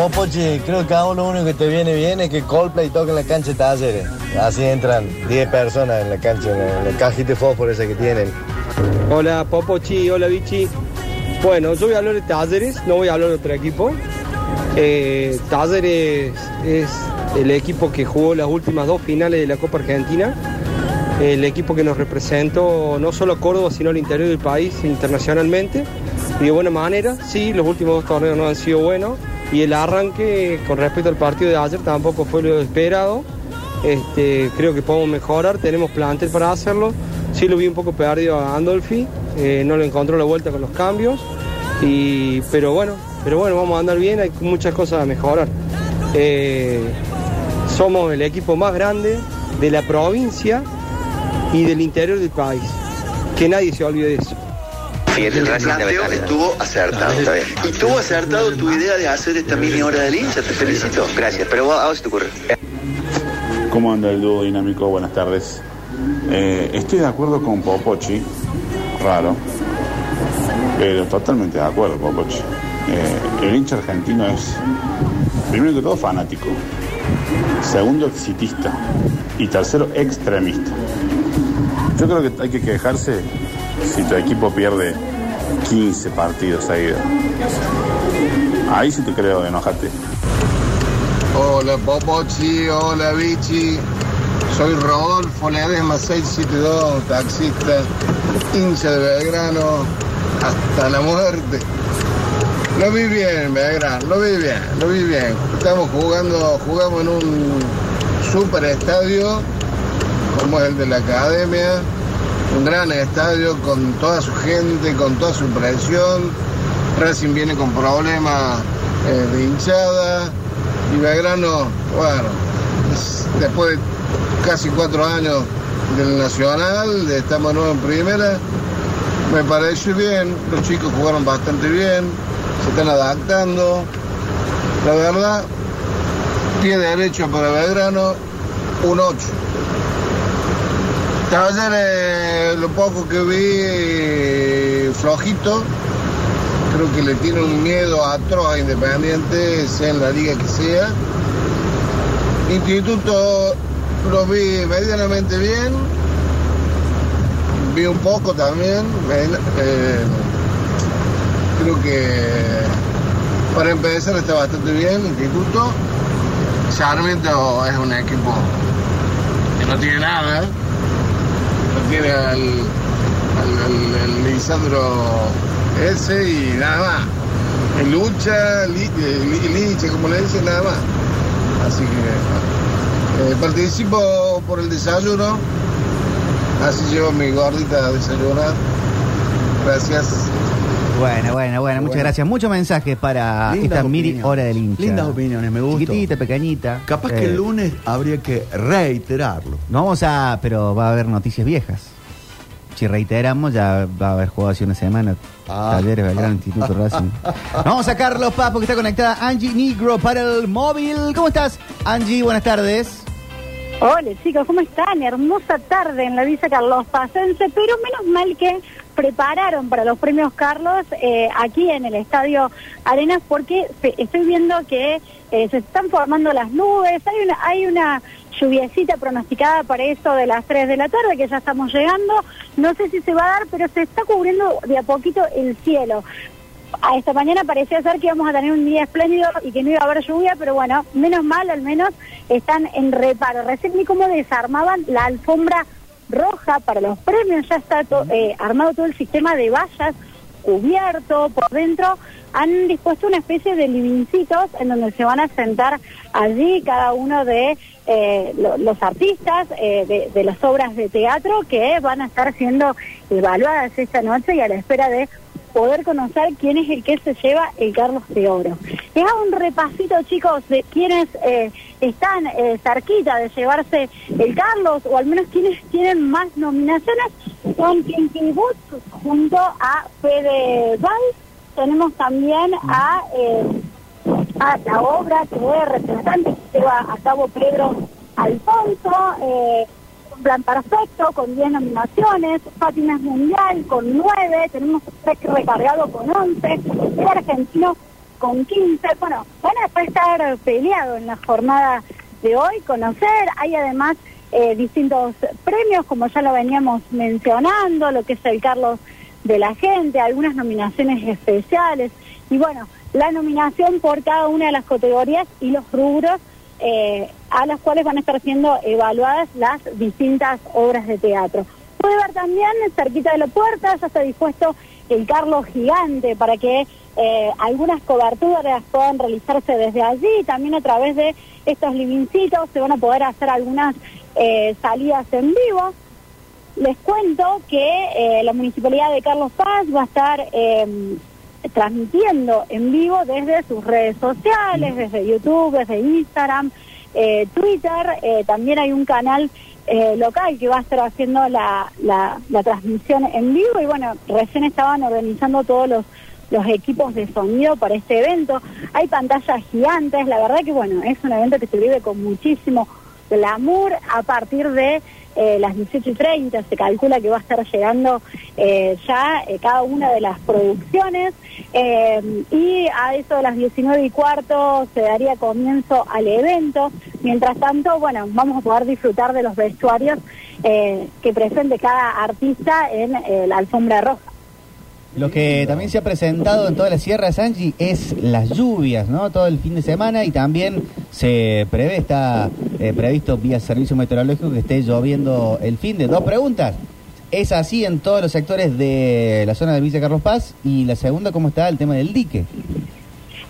Popochi, creo que ahora lo único que te viene bien es que Coldplay toque en la cancha de talleres. Así entran 10 personas en la cancha, en la, cajita de fósforo esa que tienen. Hola Popochi, hola Bichi. Bueno, yo voy a hablar de Talleres, no voy a hablar de otro equipo. Eh, Talleres es el equipo que jugó las últimas dos finales de la Copa Argentina. El equipo que nos representó no solo a Córdoba, sino al interior del país internacionalmente. Y de buena manera, sí, los últimos dos torneos no han sido buenos. Y el arranque con respecto al partido de ayer tampoco fue lo esperado. Este, creo que podemos mejorar, tenemos plantel para hacerlo. Sí lo vi un poco perdido a Andolfi, eh, no le encontró la vuelta con los cambios. Y, pero bueno, pero bueno, vamos a andar bien, hay muchas cosas a mejorar. Eh, somos el equipo más grande de la provincia y del interior del país. Que nadie se olvide de eso. El planteo estuvo acertado, está bien. Y estuvo acertado tu idea de hacer esta mini hora del hincha, te felicito. Gracias, pero vos, a vos se te ocurre. ¿Cómo anda el dúo dinámico? Buenas tardes. Eh, estoy de acuerdo con Popochi, raro, pero totalmente de acuerdo, Popochi. Eh, el hincha argentino es, primero que todo, fanático, segundo, exitista y tercero, extremista. Yo creo que hay que quejarse si tu equipo pierde 15 partidos seguidos. Ahí sí te creo, enojate. Hola Popochi, hola Bichi. Soy Rodolfo Ledesma 672, taxista, hincha de Belgrano, hasta la muerte. Lo vi bien, Belgrano, lo vi bien, lo vi bien. Estamos jugando, jugamos en un super estadio, como es el de la academia, un gran estadio con toda su gente, con toda su presión. Racing viene con problemas eh, de hinchada y Belgrano, bueno, es- después de casi cuatro años del Nacional, de- estamos nuevo en primera, me pareció bien, los chicos jugaron bastante bien, se están adaptando. La verdad, pie derecho para Belgrano, un 8. Talleres, lo poco que vi, flojito. Creo que le tiene un miedo atroz a Independiente, sea en la liga que sea. Instituto lo vi medianamente bien. Vi un poco también. eh, creo que para empezar está bastante bien Instituto. Sarmiento es un equipo que no tiene nada. Tiene al, al, Lisandro ese y nada más. En lucha, li, eh, li- como le dicen, nada más. Así que eh, participo por el desayuno. Así llevo mi gordita a. Gracias. Bueno, bueno, bueno, muchas gracias. Muchos mensajes para Lindas esta mini hora del hincha. Lindas opiniones, me gusta. Chiquitita, pequeñita. Capaz que Eh, el lunes habría que reiterarlo. No vamos a, pero va a haber noticias viejas. Si reiteramos, ya va a haber jugado hace una semana. Ah. Talleres, Belgrano, Instituto Racing. Vamos a Carlos Papo, que está conectada Angie Negro para el móvil. ¿Cómo estás, Angie? Buenas tardes. Hola chicos, ¿cómo están? Hermosa tarde en la Villa Carlos Pacense, pero menos mal que prepararon para los premios Carlos eh, aquí en el Estadio Arenas porque estoy viendo que eh, se están formando las nubes, hay una, hay una lluviecita pronosticada para eso de las 3 de la tarde que ya estamos llegando, no sé si se va a dar, pero se está cubriendo de a poquito el cielo. Esta mañana parecía ser que íbamos a tener un día espléndido y que no iba a haber lluvia, pero bueno, menos mal, al menos están en reparo. Recién vi cómo desarmaban la alfombra roja para los premios, ya está to- eh, armado todo el sistema de vallas cubierto por dentro. Han dispuesto una especie de livincitos en donde se van a sentar allí cada uno de eh, lo- los artistas eh, de, de las obras de teatro que van a estar siendo evaluadas esta noche y a la espera de poder conocer quién es el que se lleva el Carlos de Oro. Les hago un repasito, chicos, de quiénes eh, están eh, cerquita de llevarse el Carlos, o al menos quienes tienen más nominaciones, son Pinky Boots junto a Fede Val. Tenemos también a, eh, a la obra que es representante que lleva a cabo Pedro Alfonso, eh, plan perfecto con 10 nominaciones, Fátima Mundial con 9, tenemos un Rec recargado con 11, el argentino con 15. Bueno, van a estar peleados en la jornada de hoy, conocer. Hay además eh, distintos premios, como ya lo veníamos mencionando, lo que es el Carlos de la Gente, algunas nominaciones especiales. Y bueno, la nominación por cada una de las categorías y los rubros eh, a las cuales van a estar siendo evaluadas las distintas obras de teatro. Puede ver también cerquita de la puerta, ya está dispuesto el Carlos Gigante para que eh, algunas coberturas puedan realizarse desde allí, también a través de estos livincitos se van a poder hacer algunas eh, salidas en vivo. Les cuento que eh, la Municipalidad de Carlos Paz va a estar eh, transmitiendo en vivo desde sus redes sociales, desde YouTube, desde Instagram, eh, Twitter. eh, también hay un canal eh, local que va a estar haciendo la, la, la transmisión en vivo y bueno, recién estaban organizando todos los los equipos de sonido para este evento. Hay pantallas gigantes, la verdad que bueno, es un evento que se vive con muchísimo glamour a partir de eh, las 18 y 30, se calcula que va a estar llegando eh, ya eh, cada una de las producciones eh, y a eso de las 19 y cuarto se daría comienzo al evento. Mientras tanto, bueno, vamos a poder disfrutar de los vestuarios eh, que presente cada artista en eh, la alfombra roja. Lo que también se ha presentado en toda la Sierra Sanchi es las lluvias, ¿no? Todo el fin de semana y también se prevé, está eh, previsto vía servicio meteorológico que esté lloviendo el fin de. Dos preguntas. ¿Es así en todos los sectores de la zona de Villa Carlos Paz? Y la segunda, ¿cómo está el tema del dique?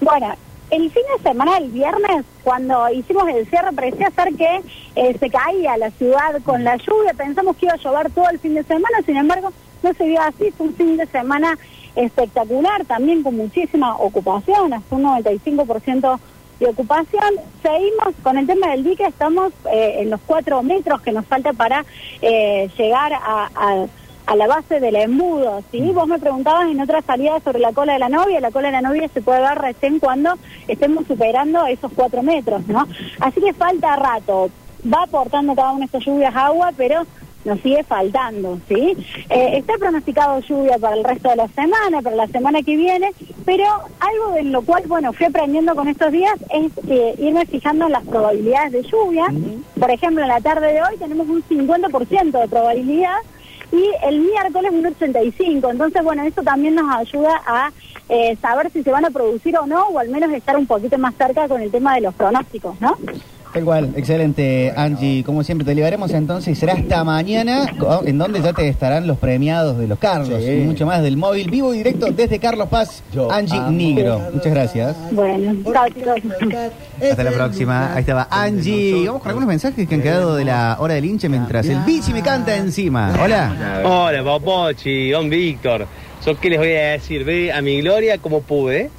Bueno, el fin de semana, el viernes, cuando hicimos el cierre, parecía ser que eh, se caía la ciudad con la lluvia. Pensamos que iba a llover todo el fin de semana, sin embargo, no se vio así. Fue un fin de semana espectacular, también con muchísima ocupación, hasta un 95% de ocupación. Seguimos con el tema del dique, estamos eh, en los cuatro metros que nos falta para eh, llegar a, a- a la base del embudo, ¿sí? Vos me preguntabas en otra salida sobre la cola de la novia, la cola de la novia se puede ver recién cuando estemos superando esos cuatro metros, ¿no? Así que falta rato, va aportando cada una de estas lluvias agua, pero nos sigue faltando, ¿sí? Eh, está pronosticado lluvia para el resto de la semana, para la semana que viene, pero algo en lo cual, bueno, fui aprendiendo con estos días es eh, irme fijando en las probabilidades de lluvia. Por ejemplo, en la tarde de hoy tenemos un 50% de probabilidad y el miércoles un 85%. Entonces, bueno, eso también nos ayuda a eh, saber si se van a producir o no, o al menos estar un poquito más cerca con el tema de los pronósticos, ¿no? Igual, excelente, Angie. Como siempre, te liberaremos entonces. Será hasta mañana, en donde ya te estarán los premiados de los Carlos Sí. y mucho más del móvil vivo y directo desde Carlos Paz, Yo Angie. Nigro. Muchas gracias. Bueno. Hasta la próxima. Ahí estaba Angie. Vamos con algunos mensajes que han quedado de la hora del hinche mientras el bici me canta encima. Hola. Hola, Popochi, don Víctor. Yo qué les voy a decir, ve a mi gloria como pude,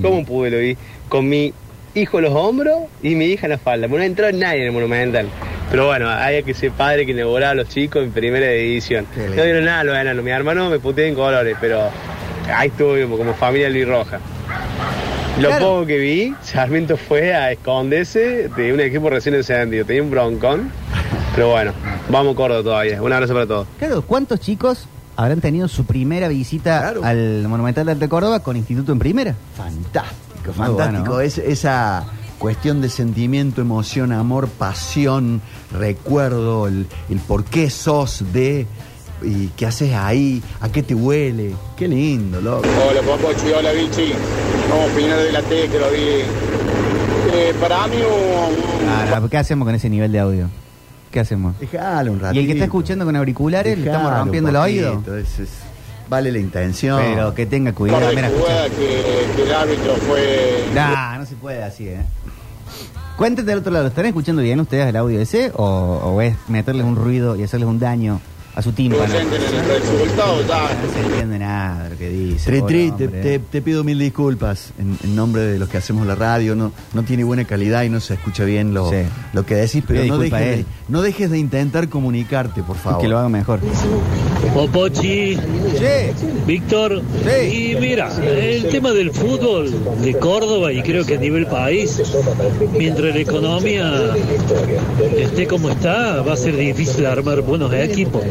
como pude lo vi, con mi hijo en los hombros y mi hija en la falda. Bueno, no entró nadie en el Monumental. Pero bueno, hay que ser padre que inauguraba a los chicos en primera lindo. No dieron nada a los enanos. Mi hermano me puteé en colores, pero ahí estuvimos como familia Luis Roja. Lo Claro. poco que vi, Sarmiento fue a esconderse de un equipo recién encendido. Tenía un broncón. Pero bueno, vamos Córdoba todavía. Un abrazo para todos. Claro, ¿cuántos chicos habrán tenido su primera visita Claro. al Monumental de Alta Córdoba con Instituto en primera? Fantástico, Fantástico. bueno. Es, esa cuestión de sentimiento, emoción, amor, pasión, recuerdo, el, el por qué sos de y qué haces ahí, a qué te huele. Qué lindo, loco. Hola Popochi, hola Vichy. Vamos a opinar de la T que lo vi. Eh, para mí un, Ah, ¿Qué hacemos con ese nivel de audio? ¿Qué hacemos? Déjalo un ratito. Y el que está escuchando con auriculares, le estamos Dejalo rompiendo el oído. es- es- vale la intención. Pero que tenga cuidado. Mira, que, que el árbitro fue... Nah, no se puede así, ¿eh? Cuéntate del otro lado, ¿están escuchando bien ustedes el audio ese? ¿O, o es meterles un ruido y hacerles un daño a su tímpano? presente en el resultado ya. No se entiende nada de lo que dice. Tri, tri, te, hombre. te- te pido mil disculpas en, en nombre de los que hacemos la radio. No, no tiene buena calidad y no se escucha bien lo, Sí. lo que decís, pero no dejes, de, no dejes de intentar comunicarte, por favor. Que lo haga mejor. Popochi, Sí, Víctor, Sí. y mira, el tema del fútbol de Córdoba y creo que a nivel país, mientras la economía esté como está, va a ser difícil armar buenos equipos.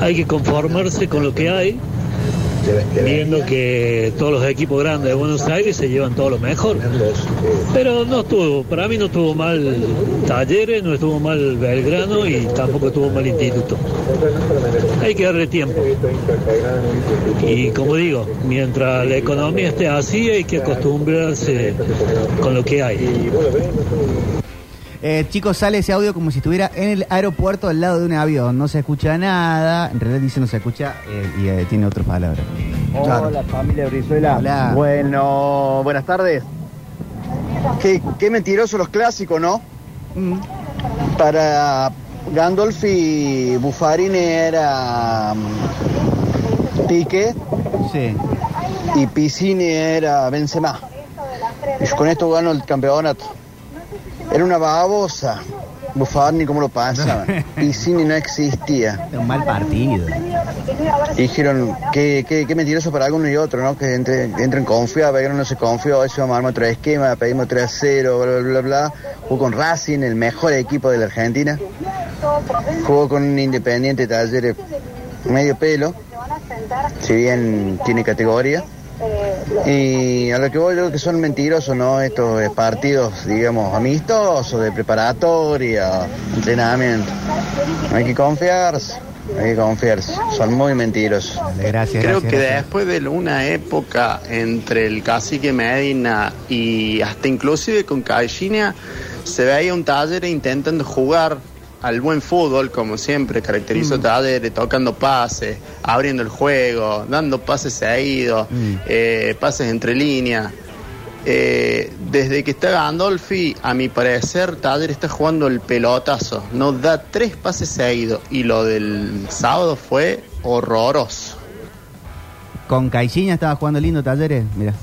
Hay que conformarse con lo que hay viendo que todos los equipos grandes de Buenos Aires se llevan todo lo mejor. Pero no estuvo, para mí no estuvo mal Talleres, no estuvo mal Belgrano y tampoco estuvo mal Instituto. Hay que darle tiempo. Y como digo, mientras la economía esté así hay que acostumbrarse con lo que hay. Eh, chicos, sale ese audio como si estuviera en el aeropuerto al lado de un avión. No se escucha nada. En realidad dice no se escucha eh, y eh, tiene otras palabras. Hola familia Brizuela. Hola. Bueno, buenas tardes. Qué, qué mentirosos los clásicos, ¿no? Mm. Para Gandolfi, Buffarini era mm, Pique Sí. y Piscini era Benzema. Y con esto ganó el campeonato. Era una babosa. Buffarini, ¿cómo lo pasaba? Piscini no existía. Un mal partido. Y dijeron que, que, que mentiroso para alguno y otro, ¿no? Que entre, entren confiados, Belgrano no se confió, eso vamos a armar otro esquema, pedimos 3 a 0, bla, bla, bla, bla. Jugó con Racing, el mejor equipo de la Argentina. Jugó con un Independiente Talleres medio pelo, si bien tiene categoría. Y a lo que voy yo creo que son mentirosos, ¿no? Estos eh, partidos, digamos, amistosos, de preparatoria, entrenamiento. No hay que confiarse, hay que confiarse. Son muy mentirosos. Gracias, Creo gracias, que gracias. después de una época entre el cacique Medina y hasta inclusive con Caixinha, se veía un taller intentando jugar al buen fútbol, como siempre caracterizó Talleres, tocando pases, abriendo el juego, dando pases seguidos, eh, pases entre líneas. Eh, desde que está Gandolfi, a mi parecer, Taller está jugando el pelotazo. No da tres pases seguidos. Y lo del sábado fue horroroso. Con Caixinha estaba jugando lindo Talleres. Mira.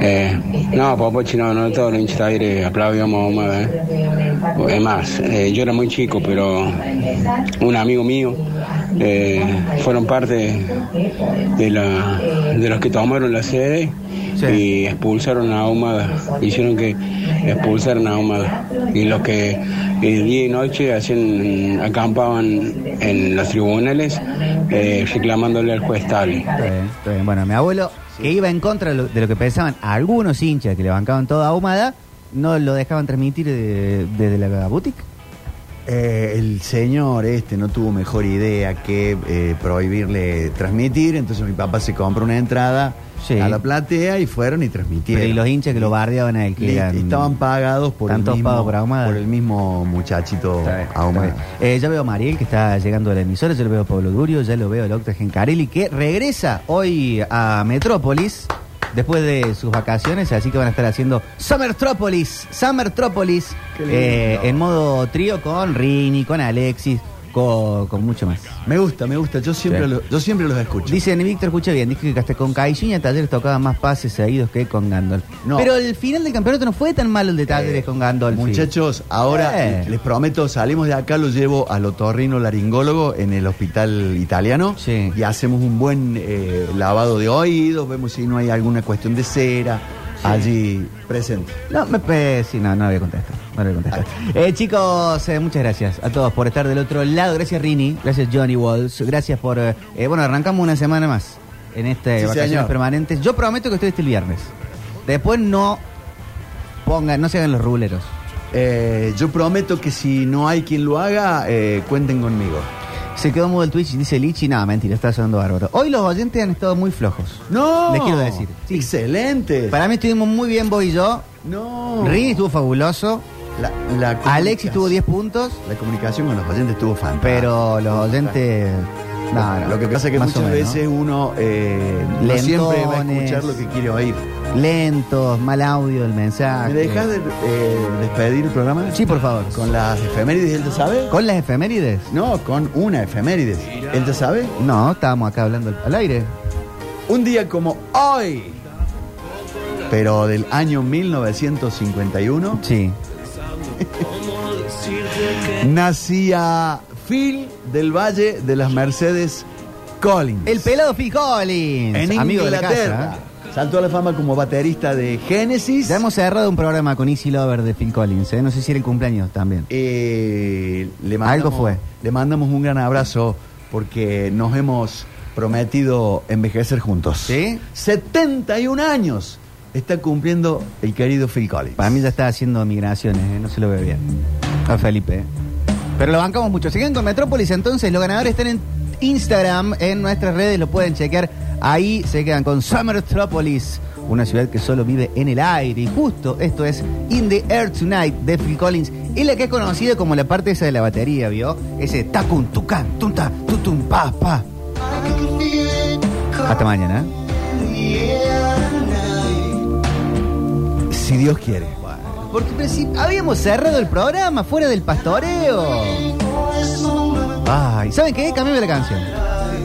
Eh, no, Popochi, no, no todos los hinchas de aire aplaudíamos a Ahumada, ¿eh? Es más, eh, yo era muy chico, pero un amigo mío eh, fueron parte de, la, de los que tomaron la sede y expulsaron a Ahumada. Hicieron que expulsaran a Ahumada. Y los que eh, día y noche hacían, acampaban en los tribunales eh, reclamándole al juez bien. Bueno, mi abuelo, que iba en contra de lo, de lo que pensaban algunos hinchas que le bancaban toda ahumada, no lo dejaban transmitir de- desde la boutique. Eh, el señor este no tuvo mejor idea que eh, prohibirle transmitir, entonces mi papá se compró una entrada a la platea y fueron y transmitieron. Pero y los hinchas que lo bardeaban a él, que eran- estaban pagados por el, mismo, por el mismo muchachito Ahumada. Eh, ya veo a Mariel que está llegando a la emisora, ya lo veo a Pablo Durio, ya lo veo a Octa Gencarelli que regresa hoy a Metrópolis después de sus vacaciones, así que van a estar haciendo Summertrópolis, Summertrópolis eh, en modo trío con Rini, con Alexis, con, con mucho más. Me gusta, me gusta, yo siempre, Sí. lo- yo siempre los escucho. Dicen, Víctor, escucha bien, dice que hasta con Caixinha Talleres tocaba más pases seguidos que con Gandolf. No. Pero el final del campeonato no fue tan malo el de Talleres con Gandolf. Muchachos, ahora Eh. les prometo, salimos de acá, lo llevo al otorrino laringólogo en el hospital italiano y hacemos un buen eh, lavado de oídos, vemos si no hay alguna cuestión de cera allí presente. No, me, pe- sí, no, no voy a contestar. No contestar. Eh, chicos, eh, muchas gracias a todos por estar del otro lado. Gracias, Rini. Gracias, Johnny Walls. Gracias por. eh, eh, bueno, arrancamos una semana más en este Sí, vacaciones señor. permanentes. Yo prometo que estoy este el viernes. Después no pongan, no se hagan los ruleros. Eh, yo prometo que si no hay quien lo haga, eh, cuenten conmigo. Se quedó mudo el Twitch y dice Lichi. No, mentira, está sonando bárbaro. Hoy los oyentes han estado muy flojos. No, Les quiero decir. Excelente. Para mí estuvimos muy bien vos y yo. No. Rini estuvo fabuloso. La, la Alexis tuvo 10 puntos. La comunicación con los oyentes estuvo fantástica. Pero los oyentes. No, no, Lo que pasa es que muchas menos. veces uno eh, no siempre va a escuchar lo que quiere oír. Lentos, mal audio del mensaje. ¿Me dejas de, eh, despedir el programa? Sí, por favor. ¿Con las efemérides él te sabe? ¿Con las efemérides? No, con una efemérides. ¿Él te sabe? No, estábamos acá hablando al aire. Un día como hoy, pero del año 1951, Sí. Nacía Phil del Valle de las Mercedes Collins. El pelado Phil Collins. en amigo de la Inglaterra. casa. Saltó a la fama como baterista de Genesis. Ya hemos cerrado un programa con Easy Lover de Phil Collins. ¿eh? No sé si era el cumpleaños también. Eh, le mandamos, Algo fue. Le mandamos un gran abrazo porque nos hemos prometido envejecer juntos. ¿Sí? 71 años está cumpliendo el querido Phil Collins. Para mí ya está haciendo migraciones, ¿eh? no se lo ve bien. A Felipe. ¿eh? Pero lo bancamos mucho. Siguen con Metrópolis, entonces los ganadores están en Instagram, en nuestras redes, lo pueden chequear. Ahí se quedan con Summertropolis, una ciudad que solo vive en el aire. Y justo esto es In the Air Tonight de Phil Collins. Es la que es conocida como la parte esa de la batería, ¿vio? Ese tacun, tucan, tunta, tutum, pa, pa. Hasta mañana. Si Dios quiere. Porque si habíamos cerrado el programa fuera del pastoreo. Ay, ¿saben qué? Cambiame la canción.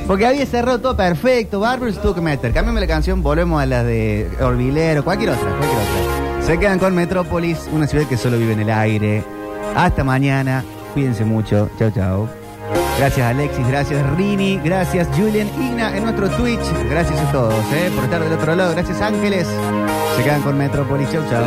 Porque había cerrado todo perfecto. Barbers tuvo que meter. Cambiame la canción, volvemos a las de Orbilero, cualquier otra, cualquier otra. Se quedan con Metrópolis, una ciudad que solo vive en el aire. Hasta mañana. Cuídense mucho. Chao, chao. Gracias Alexis, gracias Rini, gracias Julian Igna en nuestro Twitch. Gracias a todos eh, por estar del otro lado. Gracias Ángeles. Se quedan con Metrópolis. Chau, chau.